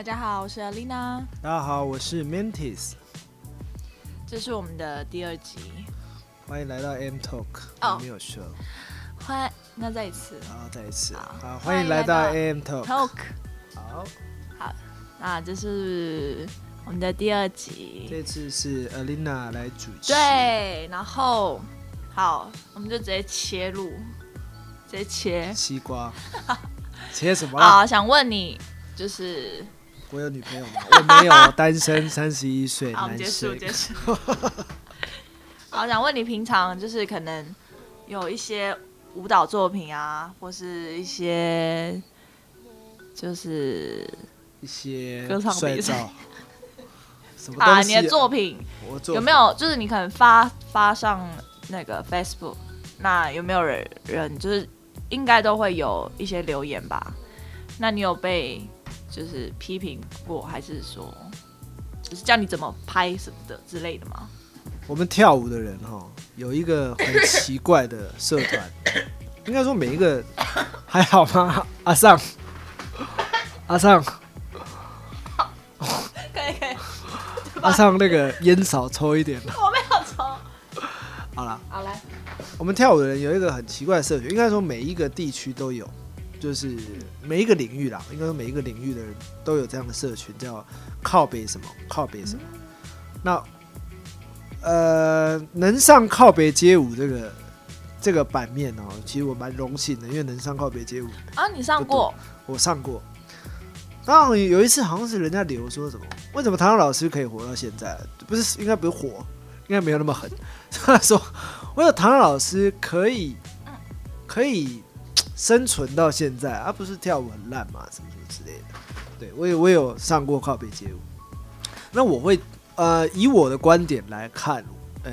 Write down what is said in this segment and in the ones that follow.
大家好，我是 Alina，大家好，我是 Mantis，这是我们的第二集，欢迎来到 M Talk，哦。没有说，欢，那再一次。好，再一次，好好，欢迎来到 M Talk，talk，好，那这是我们的第二集，这次是 Alina 来主持，，对，然后好，我们就直接切入，直接切。西瓜，切什么啦？好，想问你，就是我有女朋友吗？我没有，单身，三十一岁，男结束，结束。好，想问你平常就是可能有一些舞蹈作品啊，或是一些就是一些歌唱比赛 啊，你的作品有没有就是你可能发发上那个 Facebook，那有没有人人就是应该都会有一些留言吧？那你有被就是批评过，还是说就是教你怎么拍什么的之类的吗？我们跳舞的人哈，有一个很奇怪的社团，应该说每一个还好吗？阿尚，阿尚，可以可以，阿尚，那个烟少抽一点。我没有抽。好了，好来，我们跳舞的人有一个很奇怪的社群，应该说每一个地区都有，就是每一个领域啦，应该说每一个领域的人都有这样的社群，叫靠北什么靠北什么。那呃，能上靠北街舞这个这个版面哦，其实我蛮荣幸的，因为能上靠北街舞，啊，你上过？我上过。当然有一次好像是人家留说什么，为什么唐唐老师可以活到现在？不是应该不是火，应该没有那么狠。他说，为了唐唐老师可以可以生存到现在，而、不是跳舞很烂嘛，什么什么之类的。对我有我有上过靠北街舞，那我会呃以我的观点来看，呃，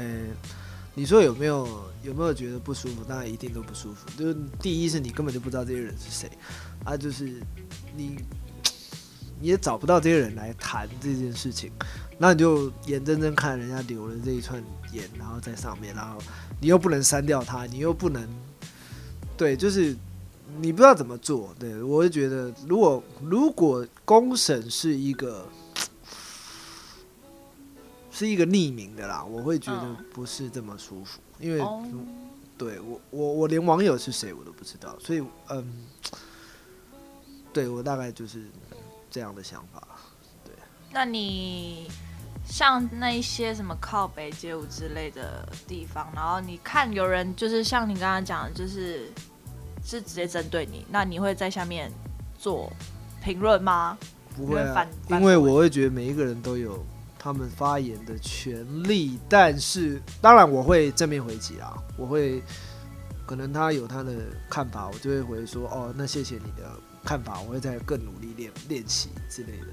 你说有没有有没有觉得不舒服？当然一定都不舒服。就是第一是你根本就不知道这些人是谁，啊，就是你 你也找不到这些人来谈这件事情，那你就眼睁睁看人家留了这一串言，然后在上面，然后你又不能删掉它，你又不能，对，就是你不知道怎么做。对我就觉得，如果如果公审是一个是一个匿名的啦，我会觉得嗯不是这么舒服，因为哦，对我我我连网友是谁我都不知道，所以嗯，对我大概就是这样的想法。对那你像那一些什么靠北街舞之类的地方，然后你看有人就是像你刚刚讲的，就是是直接针对你，那你会在下面做评论吗？不会因为我会觉得每一个人都有他们发言的权利，但是当然我会正面回击啊，我会可能他有他的看法，我就会回说哦，那谢谢你的看法，我会再更努力练练习之类的。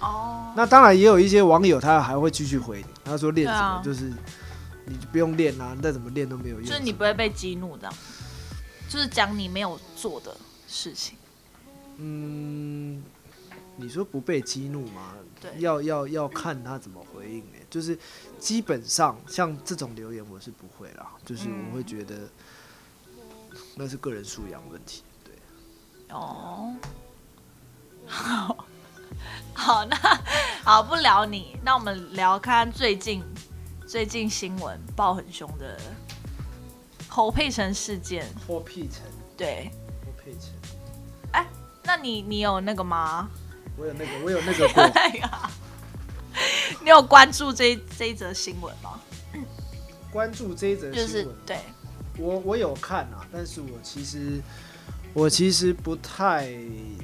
哦，那当然也有一些网友他还会继续回你，他说练什么、啊就是你就不用练啊，你再怎么练都没有用。就是你不会被激怒这样，就是讲你没有做的事情。嗯，你说不被激怒吗？对要要要看他怎么回应呢、就是基本上像这种留言我是不会啦，就是嗯我会觉得那是个人素养问题。对，哦，好，好，那好不聊你，那我们聊看最近最近新闻爆很凶的侯佩岑事件。霍佩岑，对，霍佩城，那你你有那个吗？我有那个，我有那个过。那个，你有关注这这一则新闻吗？关注这一则就是新闻，对，我我有看啊，但是我其实我其实不太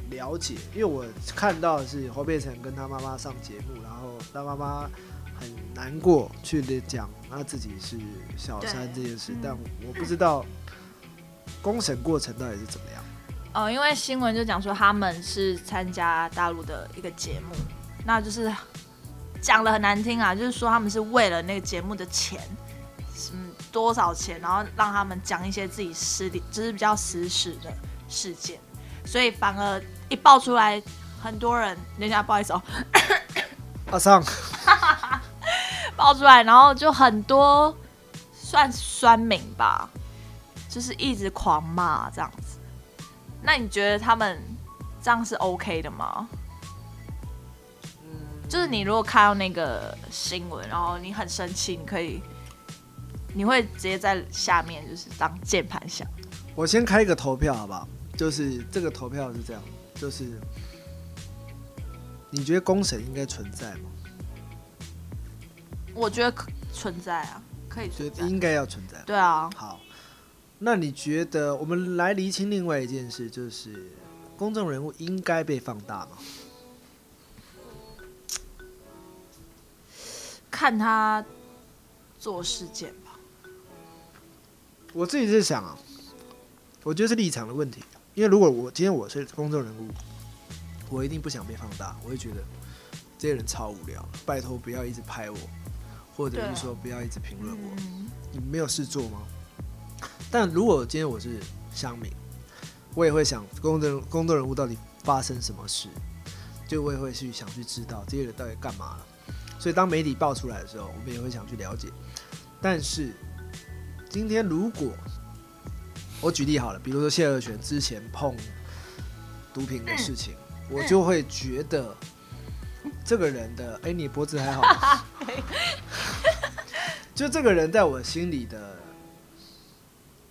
了解，因为我看到的是侯佩岑跟他妈妈上节目，然后他妈妈很难过去讲他自己是小三这件事，但我不知道公审过程到底是怎么样。哦，因为新闻就讲说他们是参加大陆的一个节目，那就是讲的很难听啊，就是说他们是为了那个节目的钱，嗯，多少钱，然后让他们讲一些自己私底，就是比较私事的事件，所以反而一爆出来，很多人，人家不好意思哦，阿尚，爆出来，然后就很多算酸民吧，就是一直狂骂这样子。那你觉得他们这样是 OK 的吗？就是你如果看到那个新闻，然后你很生气，你可以，你会直接在下面就是当键盘侠。我先开一个投票好不好？就是这个投票是这样，就是你觉得公审应该存在吗？我觉得可存在啊，可以存在。应该要存在。对啊，好，那你觉得我们来厘清另外一件事，就是公众人物应该被放大吗？看他做事件吧。我自己是想啊，我觉得是立场的问题。因为如果我今天我是公众人物，我一定不想被放大，我会觉得这些人超无聊，拜托不要一直拍我，或者是说不要一直评论我。嗯，你没有事做吗？但如果今天我是乡民，我也会想公众公众人物到底发生什么事，就我也会去想去知道这些人到底干嘛了。所以当媒体爆出来的时候，我们也会想去了解。但是今天如果我举例好了，比如说谢和弦之前碰毒品的事情，我就会觉得这个人的，哎、你脖子还好吗？就这个人在我心里的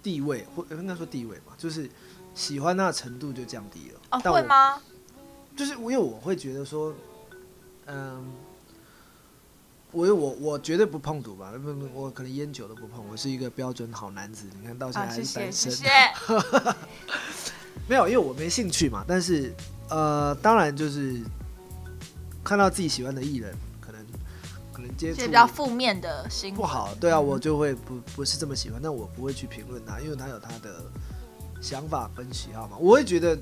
地位，或应该说地位嘛，就是喜欢他的程度就降低了。哦，但？会吗？就是因为我会觉得说，嗯，我我我绝对不碰赌吧，不不，我可能烟酒都不碰，我是一个标准好男子。你看到现在啊，还是单身，谢谢。没有，因为我没兴趣嘛。但是呃，当然就是看到自己喜欢的艺人，可能接触比较负面的新闻不好，对啊，嗯我就会不不是这么喜欢，但我不会去评论他，因为他有他的想法跟喜好嘛。我会觉得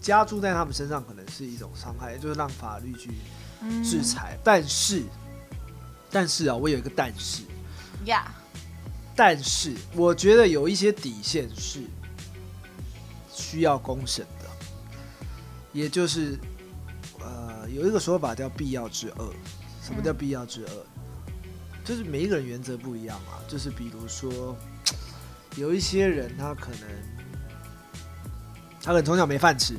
加注在他们身上可能是一种伤害，就是让法律去嗯制裁。但是，但是啊，我有一个但是，呀。但是我觉得有一些底线是需要公审的，也就是呃有一个说法叫必要之恶。什么叫必要之恶？就是每一个人原则不一样啊。就是比如说，有一些人他可能他可能从小没饭吃，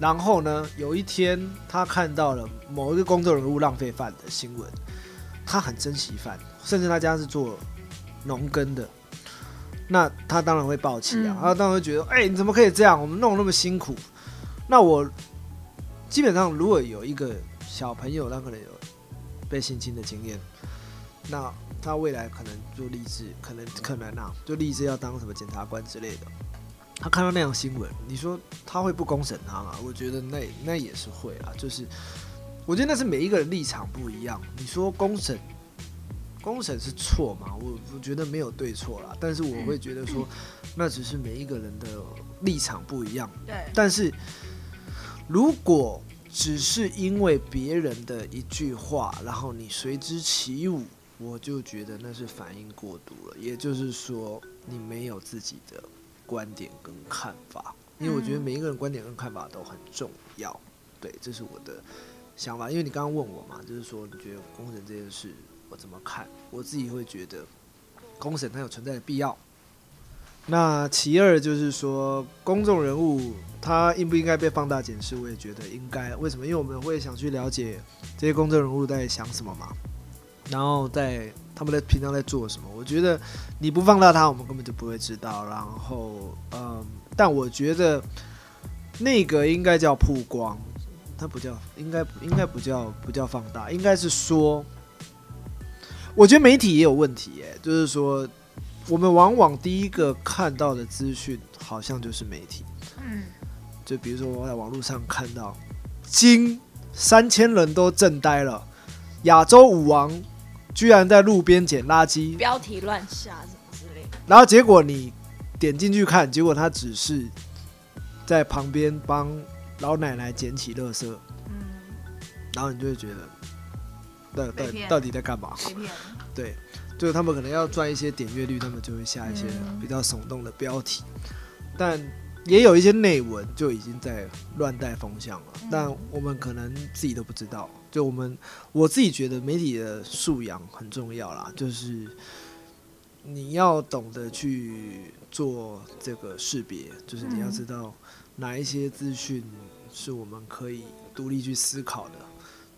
然后呢，有一天他看到了某一个公众人物浪费饭的新闻，他很珍惜饭，甚至他家是做农耕的，那他当然会暴气啊，嗯他当然会觉得，哎、你怎么可以这样？我们弄那么辛苦，那我基本上如果有一个小朋友，他可能有被性侵的经验，那他未来可能就立志，可能可能啊，就立志要当什么检察官之类的。他看到那样新闻，你说他会不公审他吗？我觉得那那也是会啊，就是我觉得那是每一个人立场不一样。你说公审，公审是错吗？我我觉得没有对错啦，但是我会觉得说，那只是每一个人的立场不一样。对，但是如果只是因为别人的一句话，然后你随之起舞，我就觉得那是反应过度了。也就是说，你没有自己的观点跟看法，因为我觉得嗯每一个人观点跟看法都很重要。对，这是我的想法。因为你刚刚问我嘛，就是说你觉得公审这件事我怎么看？我自己会觉得公审它有存在的必要。那其二就是说，公众人物他应不应该被放大检视？我也觉得应该。为什么？因为我们会想去了解这些公众人物在想什么嘛，然后在他们在平常在做什么。我觉得你不放大他，我们根本就不会知道。然后，嗯，但我觉得那个应该叫曝光，它不叫，应该应该不叫不叫放大，应该是说，我觉得媒体也有问题，耶，就是说。我们往往第一个看到的资讯，好像就是媒体。嗯，就比如说我在网络上看到，金三千人都震呆了，亚洲舞王居然在路边捡垃圾，标题乱下什么之类的。然后结果你点进去看，结果他只是在旁边帮老奶奶捡起垃圾，嗯，然后你就会觉得，到到到底在干嘛？对，就是他们可能要赚一些点阅率，他们就会下一些嗯比较耸动的标题，但也有一些内文就已经在乱带风向了，嗯但我们可能自己都不知道。就我们我自己觉得媒体的素养很重要啦，就是你要懂得去做这个识别，就是你要嗯知道哪一些资讯是我们可以独立去思考的，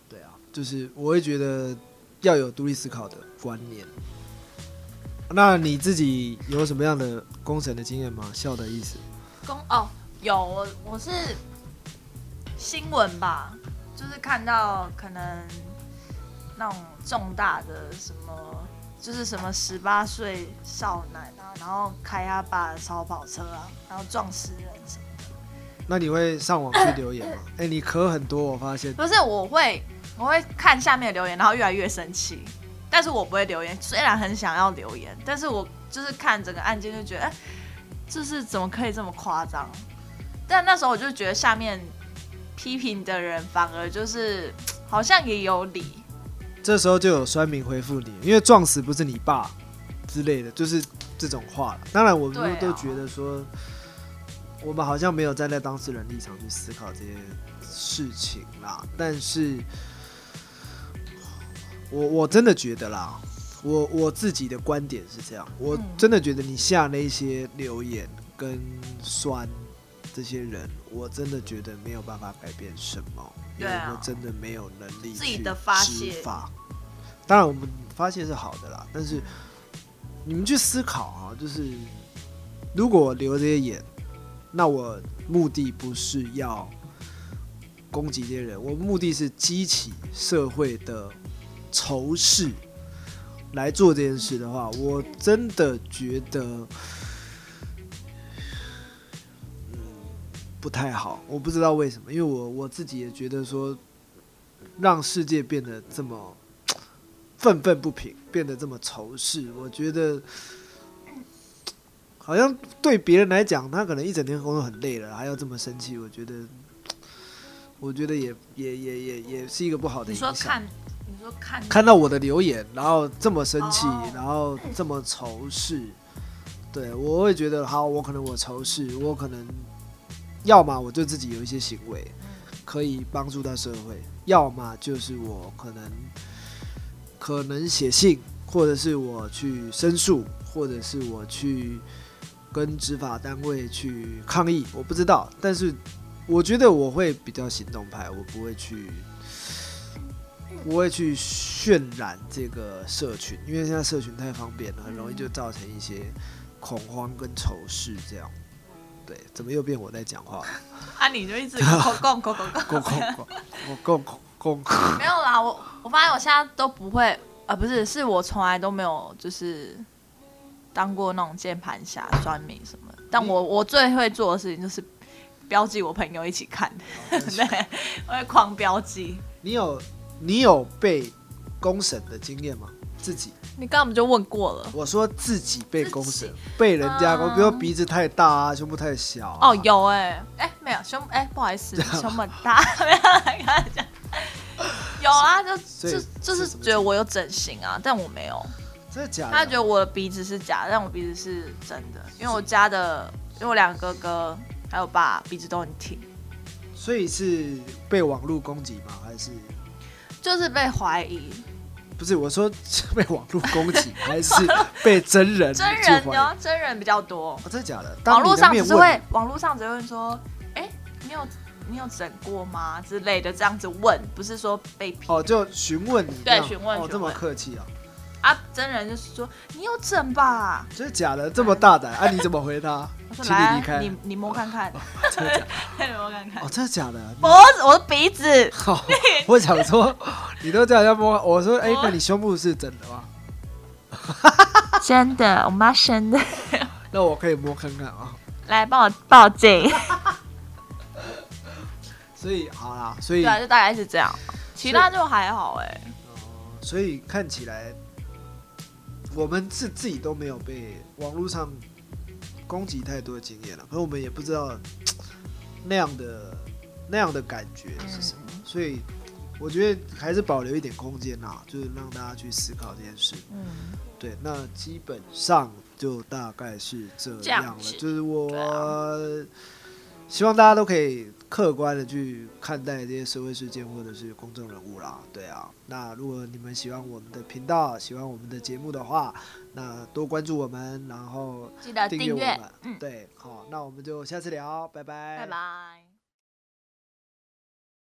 对啊。就是我会觉得要有独立思考的观念。那你自己有什么样的工程的经验吗？笑的意思？工哦，有我我是新闻吧，就是看到可能那种重大的什么，就是什么十八岁少男啊，然后开他爸的超跑车啊，然后撞死人什么的。那你会上网去留言吗？哎、你壳很多，我发现。不是，我会我会看下面的留言，然后越来越生气，但是我不会留言。虽然很想要留言，但是我就是看整个案件就觉得，哎、就是怎么可以这么夸张？但那时候我就觉得下面批评的人反而就是好像也有理，这时候就有酸民回复你，因为撞死不是你爸之类的，就是这种话了。当然，我们都觉得说，我们好像没有站在当事人立场去思考这些事情啦。但是，我我真的觉得啦，我我自己的观点是这样，我嗯真的觉得你下那些留言跟酸这些人，我真的觉得没有办法改变什么，因为真的没有能力自己去的发施泄法。当然，我们发泄是好的啦，但是你们去思考啊，就是如果我留这些言，那我目的不是要攻击这些人，我目的是激起社会的仇视来做这件事的话，我真的觉得，不太好。我不知道为什么，因为我我自己也觉得说，让世界变得这么愤愤不平，变得这么仇视，我觉得。好像对别人来讲，他可能一整天工作很累了，还要这么生气，我觉得，我觉得也也也也也是一个不好的影响。说，说看看到我的留言，然后这么生气，哦。然后这么仇视，对我会觉得，好，我可能我仇视，我可能要么我对自己有一些行为可以帮助到社会，要么就是我可能可能写信，或者是我去申诉，或者是我去跟执法单位去抗议，我不知道，但是我觉得我会比较行动派，我不会去。不会去渲染这个社群，因为现在社群太方便了，很容易就造成一些恐慌跟仇视这样。对，怎么又变我在讲话了？啊，你就一直口供口口公公公，我公公公，没有啦，我我发现我现在都不会，啊，不是，是我从来都没有就是当过那种键盘侠、酸民什么。但我我最会做的事情就是标记我朋友一起看，对，我会狂标记。你有你有被公审的经验吗？自己，你刚刚不就问过了？我说自己被公审，被人家公，嗯比如说鼻子太大啊，胸部太小、啊。哦，有哎、哎、没有胸哎、不好意思，胸很大，没有跟他讲。有啊，就就就是觉得我有整形啊，但我没有。真的假的？他觉得我的鼻子是假的，但我鼻子是真的，因为我家的，因为我两个哥哥还有爸鼻子都很挺，所以是被网络攻击吗？还是就是被怀疑。不是？我说是 被网络攻击，还是被真人真人呢，真人比较多，哦，真的假的？网络上只是会，网络上只会说，哎、你有你有整过吗之类的这样子问，不是说被哦，就询问你对询问哦这么客气啊？啊。真人就是说你有整吧？真的假的？这么大胆？啊，你怎么回答？我说请你来啊，离开。你你摸看看，真的假的？你摸看看哦，。真的假的？脖子，我的鼻子，好，我想说，你都这样要摸，我说，哎、我那你胸部是真的吗？真的，我妈生的，那我可以摸看看啊。来帮我报警。所以好啦，所以对啊，就大概是这样，其他就还好哎、所以看起来，我们是自己都没有被网络上攻击太多的经验了，可是我们也不知道那样的那样的感觉是什么，所以我觉得还是保留一点空间啦，就是让大家去思考这件事。嗯，对，那基本上就大概是这这样了，就是我、啊希望大家都可以客观的去看待这些社会事件或者是公众人物啦。对啊，那如果你们喜欢我们的频道，喜欢我们的节目的话，那多关注我们，然后记得订阅我们。，嗯，对，好，那我们就下次聊，拜拜，拜拜。